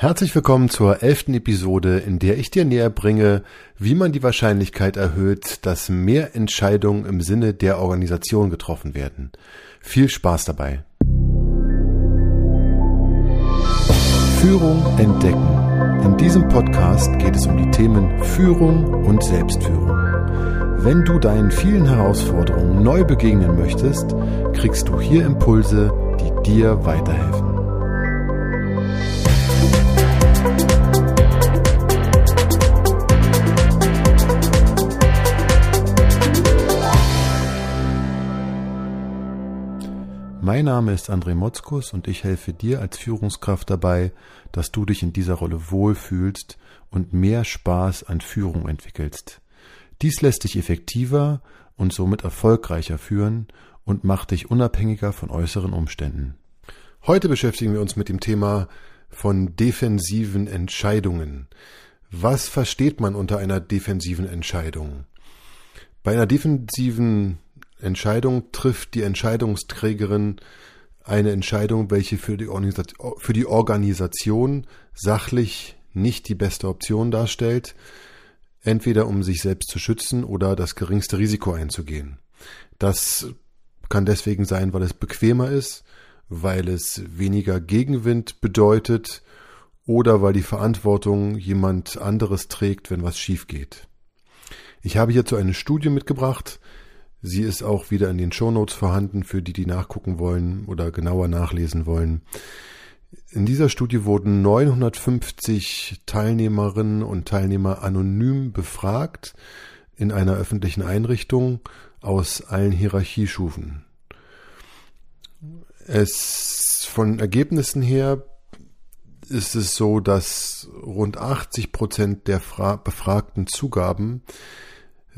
Herzlich willkommen zur elften Episode, in der ich dir näher bringe, wie man die Wahrscheinlichkeit erhöht, dass mehr Entscheidungen im Sinne der Organisation getroffen werden. Viel Spaß dabei. Führung entdecken. In diesem Podcast geht es um die Themen Führung und Selbstführung. Wenn du deinen vielen Herausforderungen neu begegnen möchtest, kriegst du hier Impulse, die dir weiterhelfen. Mein Name ist André Motzkus und ich helfe dir als Führungskraft dabei, dass du dich in dieser Rolle wohlfühlst und mehr Spaß an Führung entwickelst. Dies lässt dich effektiver und somit erfolgreicher führen und macht dich unabhängiger von äußeren Umständen. Heute beschäftigen wir uns mit dem Thema von defensiven Entscheidungen. Was versteht man unter einer defensiven Entscheidung? Bei einer defensiven Entscheidung trifft die Entscheidungsträgerin eine Entscheidung, welche für die, für die Organisation sachlich nicht die beste Option darstellt, entweder um sich selbst zu schützen oder das geringste Risiko einzugehen. Das kann deswegen sein, weil es bequemer ist, weil es weniger Gegenwind bedeutet oder weil die Verantwortung jemand anderes trägt, wenn was schief geht. Ich habe hierzu eine Studie mitgebracht, Sie ist auch wieder in den Shownotes vorhanden, für die, die nachgucken wollen oder genauer nachlesen wollen. In dieser Studie wurden 950 Teilnehmerinnen und Teilnehmer anonym befragt in einer öffentlichen Einrichtung aus allen Hierarchiestufen. Es von Ergebnissen her ist es so, dass rund 80 Prozent der Fra Befragten zugaben,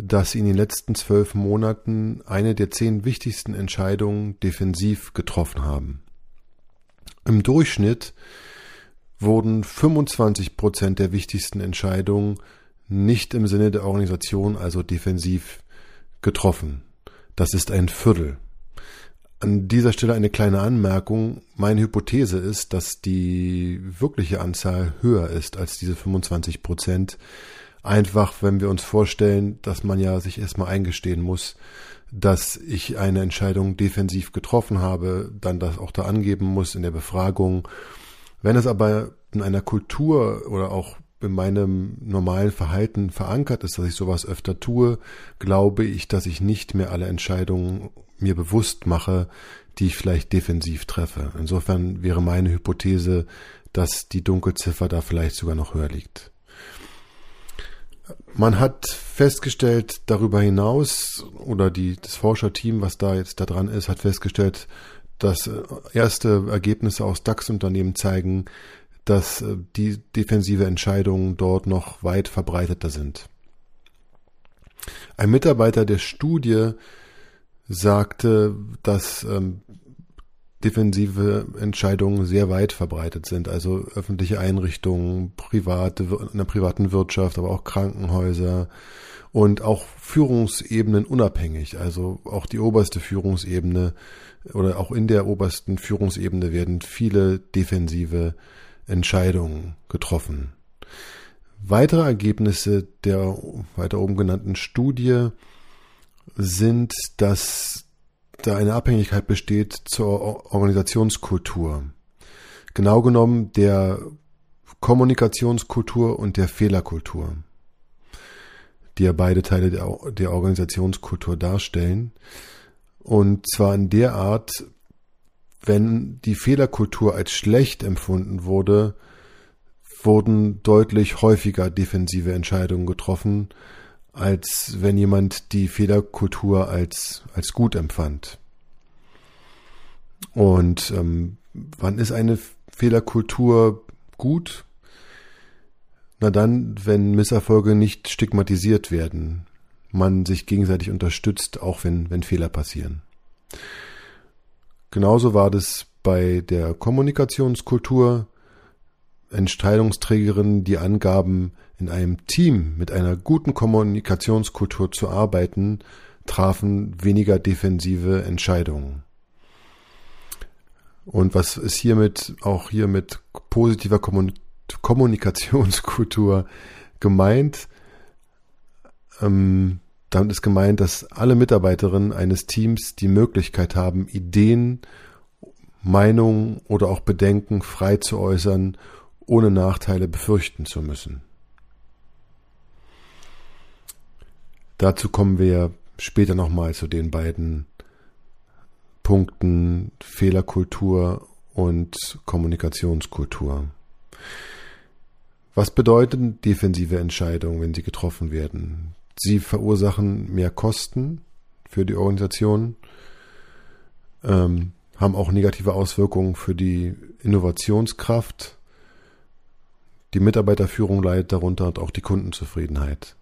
dass sie in den letzten zwölf Monaten eine der zehn wichtigsten Entscheidungen defensiv getroffen haben. Im Durchschnitt wurden 25 Prozent der wichtigsten Entscheidungen nicht im Sinne der Organisation, also defensiv, getroffen. Das ist ein Viertel. An dieser Stelle eine kleine Anmerkung. Meine Hypothese ist, dass die wirkliche Anzahl höher ist als diese 25 Prozent einfach, wenn wir uns vorstellen, dass man ja sich erstmal eingestehen muss, dass ich eine Entscheidung defensiv getroffen habe, dann das auch da angeben muss in der Befragung. Wenn es aber in einer Kultur oder auch in meinem normalen Verhalten verankert ist, dass ich sowas öfter tue, glaube ich, dass ich nicht mehr alle Entscheidungen mir bewusst mache, die ich vielleicht defensiv treffe. Insofern wäre meine Hypothese, dass die Dunkelziffer da vielleicht sogar noch höher liegt. Man hat festgestellt, darüber hinaus, oder die, das Forscherteam, was da jetzt da dran ist, hat festgestellt, dass äh, erste Ergebnisse aus DAX-Unternehmen zeigen, dass äh, die defensive Entscheidungen dort noch weit verbreiteter sind. Ein Mitarbeiter der Studie sagte, dass ähm, defensive Entscheidungen sehr weit verbreitet sind. Also öffentliche Einrichtungen, private, in der privaten Wirtschaft, aber auch Krankenhäuser und auch Führungsebenen unabhängig. Also auch die oberste Führungsebene oder auch in der obersten Führungsebene werden viele defensive Entscheidungen getroffen. Weitere Ergebnisse der weiter oben genannten Studie sind, dass da eine Abhängigkeit besteht zur Organisationskultur. Genau genommen der Kommunikationskultur und der Fehlerkultur, die ja beide Teile der, der Organisationskultur darstellen. Und zwar in der Art, wenn die Fehlerkultur als schlecht empfunden wurde, wurden deutlich häufiger defensive Entscheidungen getroffen, als wenn jemand die Fehlerkultur als, als gut empfand. Und ähm, wann ist eine Fehlerkultur gut? Na dann, wenn Misserfolge nicht stigmatisiert werden, man sich gegenseitig unterstützt, auch wenn, wenn Fehler passieren. Genauso war das bei der Kommunikationskultur. Entscheidungsträgerinnen, die angaben, in einem Team mit einer guten Kommunikationskultur zu arbeiten, trafen weniger defensive Entscheidungen. Und was ist hiermit auch hier mit positiver Kommunikationskultur gemeint. Ähm, damit ist gemeint, dass alle Mitarbeiterinnen eines Teams die Möglichkeit haben, Ideen, Meinungen oder auch Bedenken frei zu äußern, ohne Nachteile befürchten zu müssen. Dazu kommen wir später nochmal zu den beiden Punkten Fehlerkultur und Kommunikationskultur. Was bedeuten defensive Entscheidungen, wenn sie getroffen werden? Sie verursachen mehr Kosten für die Organisation, ähm, haben auch negative Auswirkungen für die Innovationskraft. Die Mitarbeiterführung leidet darunter und auch die Kundenzufriedenheit.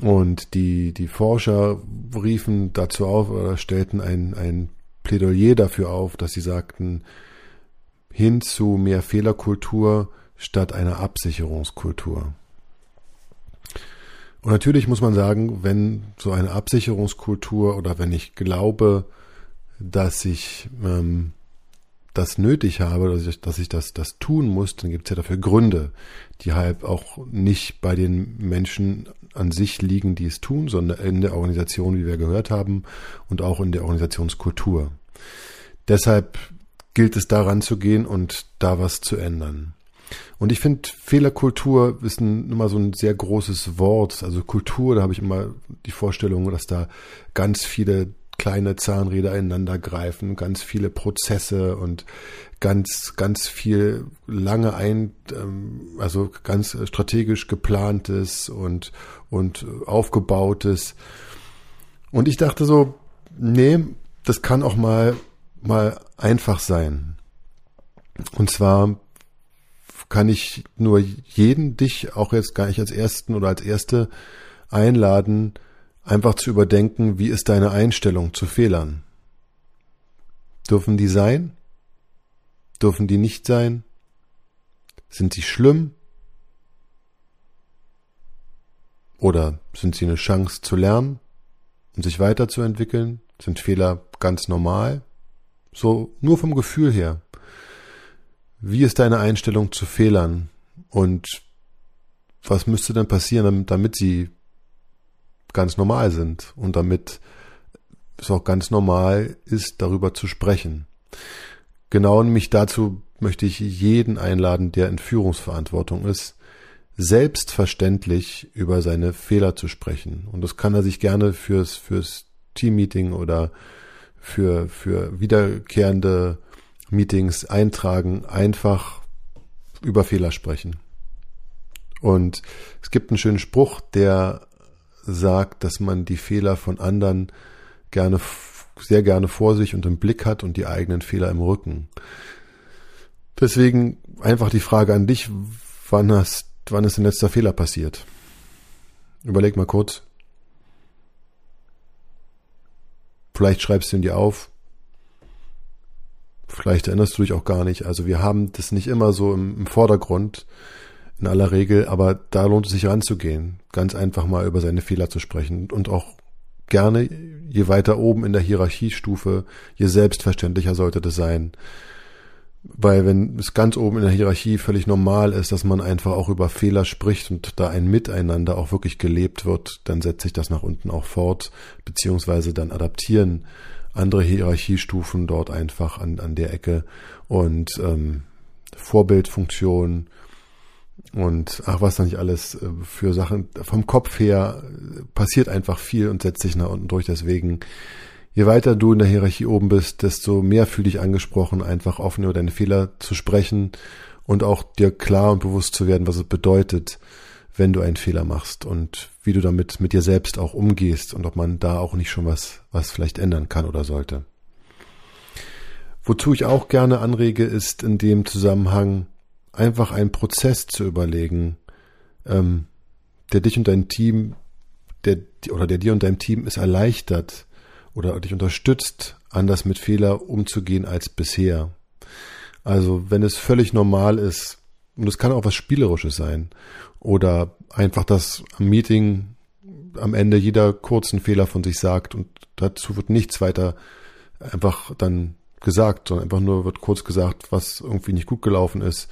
Und die, die Forscher riefen dazu auf oder stellten ein, ein Plädoyer dafür auf, dass sie sagten, hin zu mehr Fehlerkultur statt einer Absicherungskultur. Und natürlich muss man sagen, wenn so eine Absicherungskultur oder wenn ich glaube, dass ich ähm, das nötig habe, dass ich, dass ich das, das tun muss, dann gibt es ja dafür Gründe, die halt auch nicht bei den Menschen an sich liegen, die es tun, sondern in der Organisation, wie wir gehört haben, und auch in der Organisationskultur. Deshalb gilt es daran zu gehen und da was zu ändern. Und ich finde, Fehlerkultur ist ein, immer so ein sehr großes Wort. Also Kultur, da habe ich immer die Vorstellung, dass da ganz viele kleine Zahnräder ineinander greifen, ganz viele Prozesse und ganz, ganz viel lange ein, ähm, also ganz strategisch geplantes und, und aufgebautes. Und ich dachte so, nee, das kann auch mal, mal einfach sein. Und zwar kann ich nur jeden, dich auch jetzt gar nicht als Ersten oder als Erste einladen, einfach zu überdenken, wie ist deine Einstellung zu Fehlern? Dürfen die sein? Dürfen die nicht sein? Sind sie schlimm? Oder sind sie eine Chance zu lernen und sich weiterzuentwickeln? Sind Fehler ganz normal? So nur vom Gefühl her. Wie ist deine Einstellung zu Fehlern? Und was müsste denn passieren, damit sie ganz normal sind und damit es auch ganz normal ist, darüber zu sprechen. Genau mich dazu möchte ich jeden einladen, der in Führungsverantwortung ist, selbstverständlich über seine Fehler zu sprechen. Und das kann er sich gerne fürs, fürs Teammeeting oder für, für wiederkehrende Meetings eintragen, einfach über Fehler sprechen. Und es gibt einen schönen Spruch, der sagt, dass man die Fehler von anderen gerne, sehr gerne vor sich und im Blick hat und die eigenen Fehler im Rücken. Deswegen einfach die Frage an dich, wann hast, wann ist dein letzter Fehler passiert? Überleg mal kurz. Vielleicht schreibst du ihn dir auf. Vielleicht erinnerst du dich auch gar nicht. Also wir haben das nicht immer so im, im Vordergrund in aller Regel, aber da lohnt es sich ranzugehen, ganz einfach mal über seine Fehler zu sprechen und auch gerne, je weiter oben in der Hierarchiestufe, je selbstverständlicher sollte das sein. Weil wenn es ganz oben in der Hierarchie völlig normal ist, dass man einfach auch über Fehler spricht und da ein Miteinander auch wirklich gelebt wird, dann setzt sich das nach unten auch fort, beziehungsweise dann adaptieren andere Hierarchiestufen dort einfach an, an der Ecke und ähm, Vorbildfunktion, und ach, was da nicht alles äh, für Sachen. Vom Kopf her äh, passiert einfach viel und setzt sich nach unten durch. Deswegen, je weiter du in der Hierarchie oben bist, desto mehr fühl dich angesprochen, einfach offen über deine Fehler zu sprechen und auch dir klar und bewusst zu werden, was es bedeutet, wenn du einen Fehler machst und wie du damit mit dir selbst auch umgehst und ob man da auch nicht schon was, was vielleicht ändern kann oder sollte. Wozu ich auch gerne anrege, ist in dem Zusammenhang, einfach einen Prozess zu überlegen, ähm, der dich und dein Team, der oder der dir und deinem Team es erleichtert oder dich unterstützt, anders mit Fehler umzugehen als bisher. Also wenn es völlig normal ist, und es kann auch was Spielerisches sein, oder einfach, dass am Meeting am Ende jeder kurzen Fehler von sich sagt und dazu wird nichts weiter einfach dann gesagt, sondern einfach nur wird kurz gesagt, was irgendwie nicht gut gelaufen ist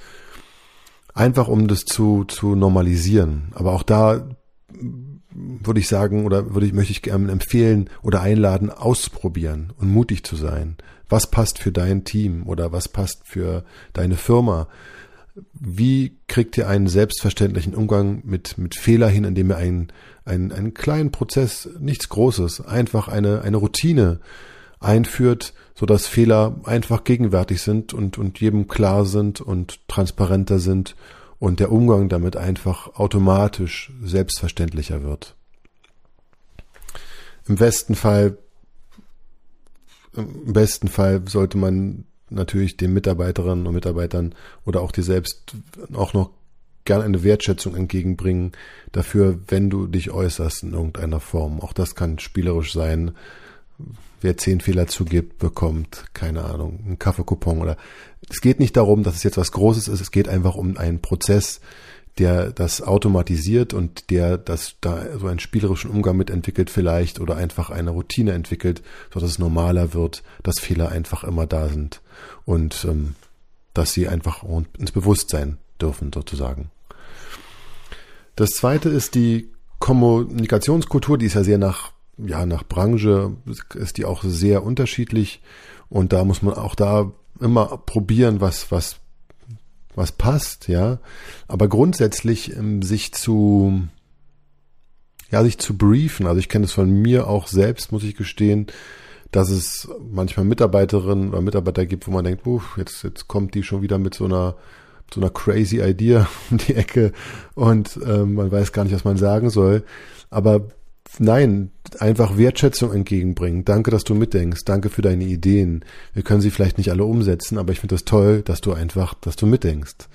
Einfach um das zu, zu normalisieren. Aber auch da würde ich sagen oder würde ich, möchte ich gerne empfehlen oder einladen, auszuprobieren und mutig zu sein. Was passt für dein Team oder was passt für deine Firma? Wie kriegt ihr einen selbstverständlichen Umgang mit, mit Fehler hin, indem ihr einen, einen, einen kleinen Prozess, nichts Großes, einfach eine, eine Routine einführt, so dass Fehler einfach gegenwärtig sind und, und jedem klar sind und transparenter sind und der Umgang damit einfach automatisch selbstverständlicher wird. Im besten Fall, im besten Fall sollte man natürlich den Mitarbeiterinnen und Mitarbeitern oder auch dir selbst auch noch gern eine Wertschätzung entgegenbringen dafür, wenn du dich äußerst in irgendeiner Form. Auch das kann spielerisch sein. Wer zehn Fehler zugibt, bekommt, keine Ahnung, einen Kaffeekupon oder es geht nicht darum, dass es jetzt was Großes ist, es geht einfach um einen Prozess, der das automatisiert und der das da so einen spielerischen Umgang mit entwickelt vielleicht oder einfach eine Routine entwickelt, so es normaler wird, dass Fehler einfach immer da sind und ähm, dass sie einfach ins Bewusstsein dürfen sozusagen. Das zweite ist die Kommunikationskultur, die ist ja sehr nach ja nach Branche ist die auch sehr unterschiedlich und da muss man auch da immer probieren, was was was passt, ja. Aber grundsätzlich ähm, sich zu, ja, sich zu briefen. Also ich kenne es von mir auch selbst, muss ich gestehen, dass es manchmal Mitarbeiterinnen oder Mitarbeiter gibt, wo man denkt, uff, jetzt, jetzt kommt die schon wieder mit so einer, so einer crazy Idea um die Ecke und ähm, man weiß gar nicht, was man sagen soll. Aber nein, einfach Wertschätzung entgegenbringen. Danke, dass du mitdenkst. Danke für deine Ideen. Wir können sie vielleicht nicht alle umsetzen, aber ich finde das toll, dass du einfach, dass du mitdenkst.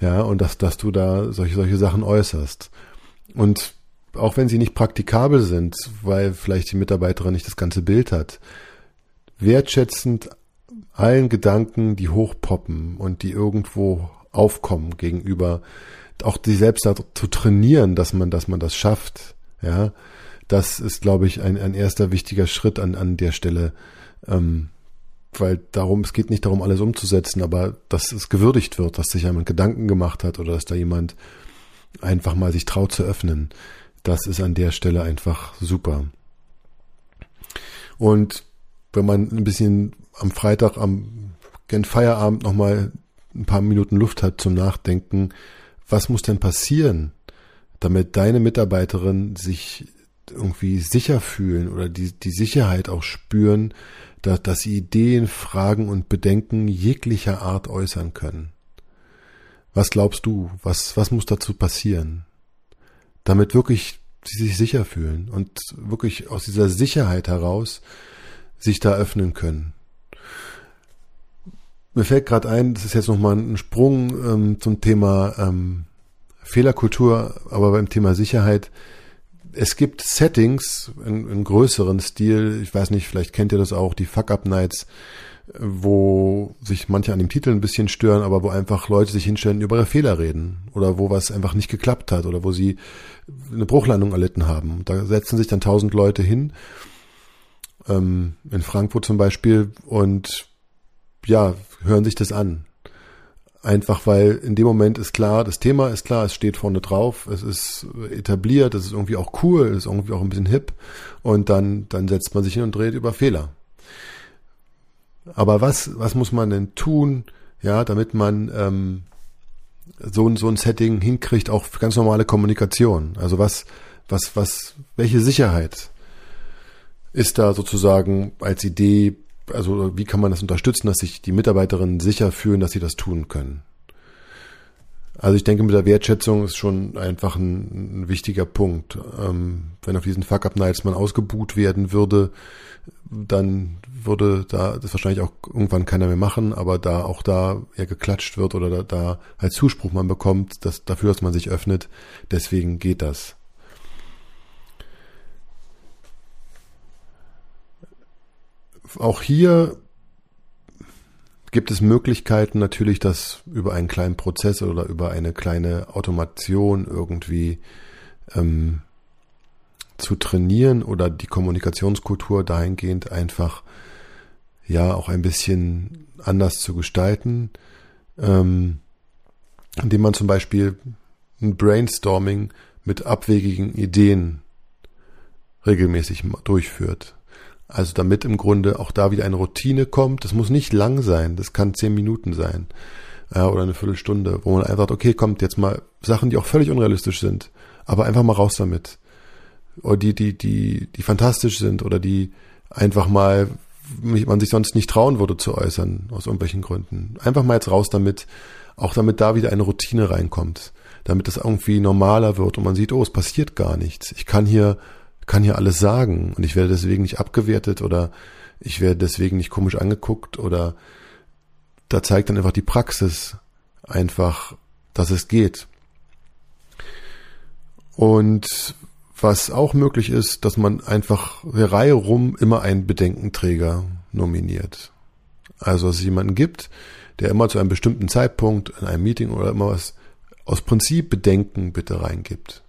Ja, und dass, dass du da solche, solche Sachen äußerst. Und auch wenn sie nicht praktikabel sind, weil vielleicht die Mitarbeiterin nicht das ganze Bild hat, wertschätzend allen Gedanken, die hochpoppen und die irgendwo aufkommen gegenüber, auch die selbst zu trainieren, dass man, dass man das schafft, ja, das ist, glaube ich, ein, ein erster wichtiger Schritt an, an der Stelle. Ähm, weil darum, es geht nicht darum, alles umzusetzen, aber dass es gewürdigt wird, dass sich jemand Gedanken gemacht hat oder dass da jemand einfach mal sich traut zu öffnen. Das ist an der Stelle einfach super. Und wenn man ein bisschen am Freitag am gen Feierabend nochmal ein paar Minuten Luft hat zum Nachdenken, was muss denn passieren, damit deine Mitarbeiterin sich irgendwie sicher fühlen oder die, die Sicherheit auch spüren, dass, dass sie Ideen, Fragen und Bedenken jeglicher Art äußern können. Was glaubst du, was, was muss dazu passieren? Damit wirklich sie sich sicher fühlen und wirklich aus dieser Sicherheit heraus sich da öffnen können. Mir fällt gerade ein, das ist jetzt nochmal ein Sprung ähm, zum Thema ähm, Fehlerkultur, aber beim Thema Sicherheit es gibt Settings in, in größeren Stil, ich weiß nicht, vielleicht kennt ihr das auch, die Fuck-Up-Nights, wo sich manche an dem Titel ein bisschen stören, aber wo einfach Leute sich hinstellen über ihre Fehler reden oder wo was einfach nicht geklappt hat oder wo sie eine Bruchlandung erlitten haben. Da setzen sich dann tausend Leute hin, ähm, in Frankfurt zum Beispiel, und ja, hören sich das an. Einfach weil in dem Moment ist klar, das Thema ist klar, es steht vorne drauf, es ist etabliert, es ist irgendwie auch cool, es ist irgendwie auch ein bisschen hip und dann, dann setzt man sich hin und dreht über Fehler. Aber was, was muss man denn tun, ja, damit man ähm, so, so ein Setting hinkriegt, auch für ganz normale Kommunikation? Also was, was, was, welche Sicherheit ist da sozusagen als Idee also wie kann man das unterstützen, dass sich die Mitarbeiterinnen sicher fühlen, dass sie das tun können? Also ich denke, mit der Wertschätzung ist schon einfach ein, ein wichtiger Punkt. Ähm, wenn auf diesen Fuck-Up-Nights man ausgebuht werden würde, dann würde da das wahrscheinlich auch irgendwann keiner mehr machen, aber da auch da eher geklatscht wird oder da, da als Zuspruch man bekommt, dass, dafür, dass man sich öffnet, deswegen geht das. Auch hier gibt es Möglichkeiten natürlich, das über einen kleinen Prozess oder über eine kleine Automation irgendwie ähm, zu trainieren oder die Kommunikationskultur dahingehend einfach ja auch ein bisschen anders zu gestalten. Ähm, indem man zum Beispiel ein Brainstorming mit abwegigen Ideen regelmäßig durchführt. Also damit im Grunde auch da wieder eine Routine kommt. Das muss nicht lang sein, das kann zehn Minuten sein äh, oder eine Viertelstunde, wo man einfach sagt, okay, kommt jetzt mal Sachen, die auch völlig unrealistisch sind, aber einfach mal raus damit. Oder die, die, die, die fantastisch sind oder die einfach mal man sich sonst nicht trauen würde zu äußern, aus irgendwelchen Gründen. Einfach mal jetzt raus damit, auch damit da wieder eine Routine reinkommt, damit das irgendwie normaler wird und man sieht, oh, es passiert gar nichts. Ich kann hier, kann hier alles sagen und ich werde deswegen nicht abgewertet oder ich werde deswegen nicht komisch angeguckt oder da zeigt dann einfach die Praxis einfach, dass es geht. Und was auch möglich ist, dass man einfach der Reihe rum immer einen Bedenkenträger nominiert. Also dass es jemanden gibt, der immer zu einem bestimmten Zeitpunkt in einem Meeting oder immer was aus Prinzip Bedenken bitte reingibt.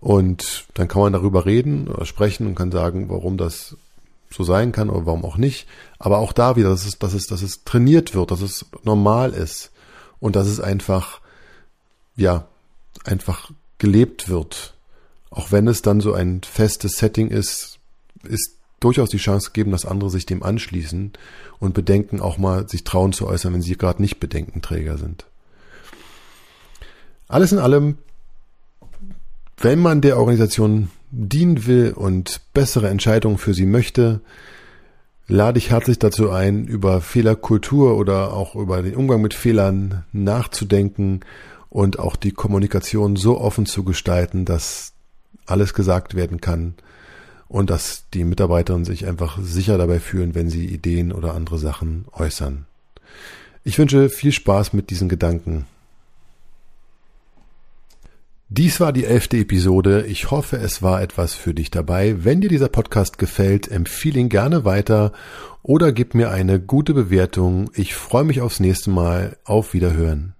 Und dann kann man darüber reden oder sprechen und kann sagen, warum das so sein kann oder warum auch nicht. Aber auch da wieder, dass es, dass es, dass es trainiert wird, dass es normal ist und dass es einfach, ja, einfach gelebt wird. Auch wenn es dann so ein festes Setting ist, ist durchaus die Chance gegeben, dass andere sich dem anschließen und Bedenken auch mal sich trauen zu äußern, wenn sie gerade nicht Bedenkenträger sind. Alles in allem, wenn man der Organisation dienen will und bessere Entscheidungen für sie möchte, lade ich herzlich dazu ein, über Fehlerkultur oder auch über den Umgang mit Fehlern nachzudenken und auch die Kommunikation so offen zu gestalten, dass alles gesagt werden kann und dass die Mitarbeiterinnen sich einfach sicher dabei fühlen, wenn sie Ideen oder andere Sachen äußern. Ich wünsche viel Spaß mit diesen Gedanken. Dies war die elfte Episode. Ich hoffe, es war etwas für dich dabei. Wenn dir dieser Podcast gefällt, empfehle ihn gerne weiter oder gib mir eine gute Bewertung. Ich freue mich aufs nächste Mal. Auf Wiederhören.